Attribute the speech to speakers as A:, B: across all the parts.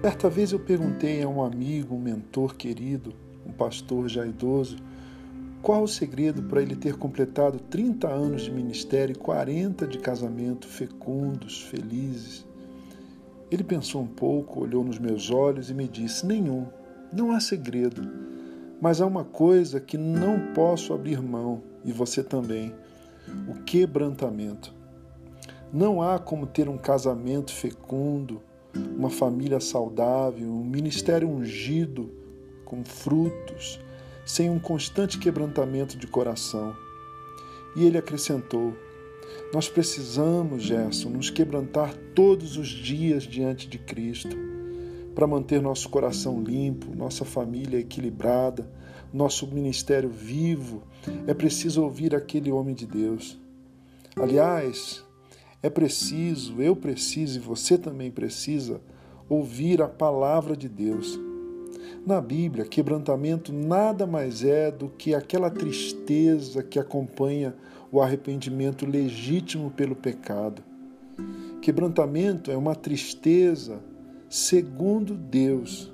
A: Certa vez eu perguntei a um amigo, um mentor querido, um pastor já idoso, qual o segredo para ele ter completado 30 anos de ministério e 40 de casamento fecundos, felizes? Ele pensou um pouco, olhou nos meus olhos e me disse: Nenhum, não há segredo. Mas há uma coisa que não posso abrir mão, e você também: o quebrantamento. Não há como ter um casamento fecundo, uma família saudável, um ministério ungido com frutos sem um constante quebrantamento de coração. E ele acrescentou: Nós precisamos, Gerson, nos quebrantar todos os dias diante de Cristo, para manter nosso coração limpo, nossa família equilibrada, nosso ministério vivo. É preciso ouvir aquele homem de Deus. Aliás, é preciso, eu preciso e você também precisa ouvir a palavra de Deus na Bíblia, quebrantamento nada mais é do que aquela tristeza que acompanha o arrependimento legítimo pelo pecado. Quebrantamento é uma tristeza segundo Deus,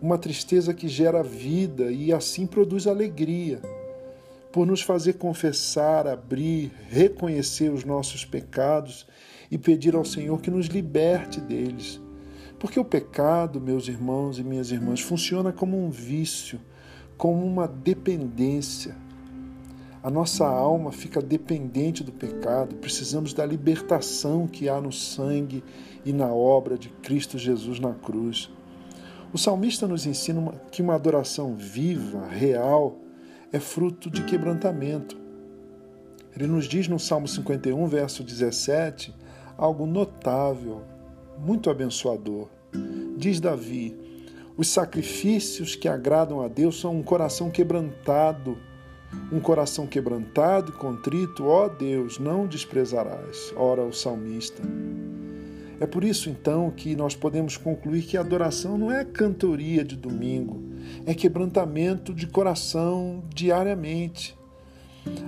A: uma tristeza que gera vida e assim produz alegria, por nos fazer confessar, abrir, reconhecer os nossos pecados e pedir ao Senhor que nos liberte deles porque o pecado, meus irmãos e minhas irmãs, funciona como um vício, como uma dependência. A nossa alma fica dependente do pecado, precisamos da libertação que há no sangue e na obra de Cristo Jesus na cruz. O salmista nos ensina que uma adoração viva, real, é fruto de quebrantamento. Ele nos diz no Salmo 51, verso 17, algo notável muito abençoador. Diz Davi: os sacrifícios que agradam a Deus são um coração quebrantado. Um coração quebrantado e contrito, ó Deus, não desprezarás. Ora, o salmista. É por isso, então, que nós podemos concluir que a adoração não é cantoria de domingo, é quebrantamento de coração diariamente.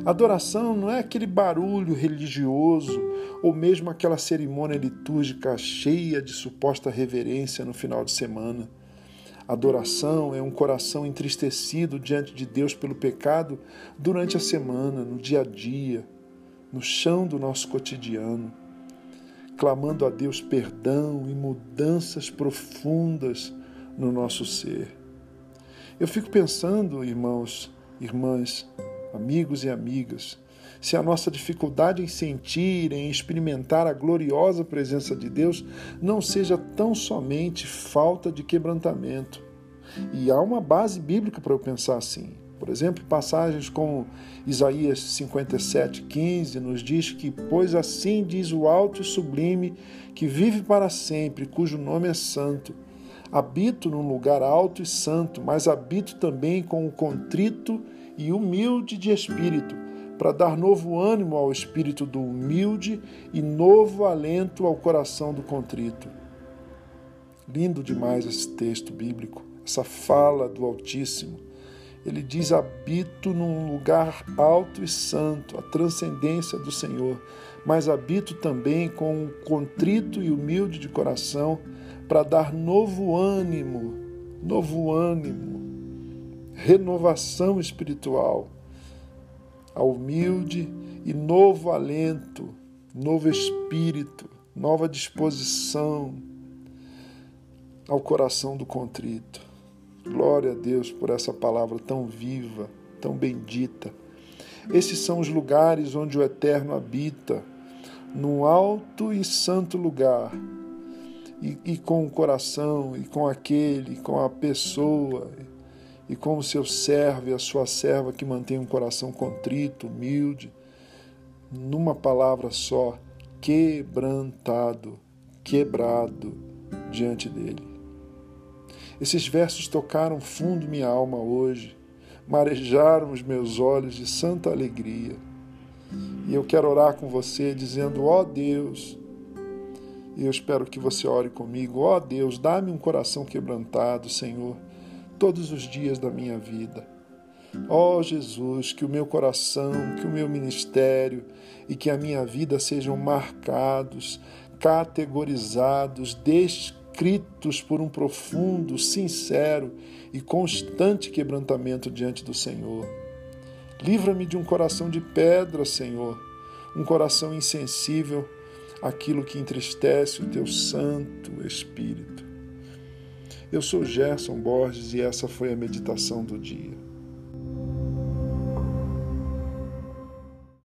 A: Adoração não é aquele barulho religioso ou mesmo aquela cerimônia litúrgica cheia de suposta reverência no final de semana. Adoração é um coração entristecido diante de Deus pelo pecado durante a semana, no dia a dia, no chão do nosso cotidiano, clamando a Deus perdão e mudanças profundas no nosso ser. Eu fico pensando, irmãos, irmãs, amigos e amigas, se a nossa dificuldade em sentir, em experimentar a gloriosa presença de Deus não seja tão somente falta de quebrantamento. E há uma base bíblica para eu pensar assim. Por exemplo, passagens como Isaías 57,15 nos diz que, pois assim diz o alto e sublime, que vive para sempre, cujo nome é santo. Habito num lugar alto e santo, mas habito também com o contrito e humilde de espírito, para dar novo ânimo ao espírito do humilde e novo alento ao coração do contrito. Lindo demais esse texto bíblico, essa fala do Altíssimo. Ele diz: habito num lugar alto e santo, a transcendência do Senhor, mas habito também com o contrito e humilde de coração, para dar novo ânimo, novo ânimo, renovação espiritual ao humilde e novo alento, novo espírito, nova disposição ao coração do contrito. Glória a Deus por essa palavra tão viva, tão bendita. Esses são os lugares onde o Eterno habita, num alto e santo lugar, e, e com o coração, e com aquele, com a pessoa, e com o seu servo e a sua serva que mantém um coração contrito, humilde, numa palavra só, quebrantado, quebrado diante dele. Esses versos tocaram fundo minha alma hoje, marejaram os meus olhos de santa alegria. E eu quero orar com você dizendo: ó oh Deus, e eu espero que você ore comigo, ó oh Deus, dá-me um coração quebrantado, Senhor todos os dias da minha vida. Ó oh, Jesus, que o meu coração, que o meu ministério e que a minha vida sejam marcados, categorizados, inscritos por um profundo, sincero e constante quebrantamento diante do Senhor. Livra-me de um coração de pedra, Senhor, um coração insensível àquilo que entristece o teu Santo Espírito. Eu sou Gerson Borges e essa foi a meditação do dia.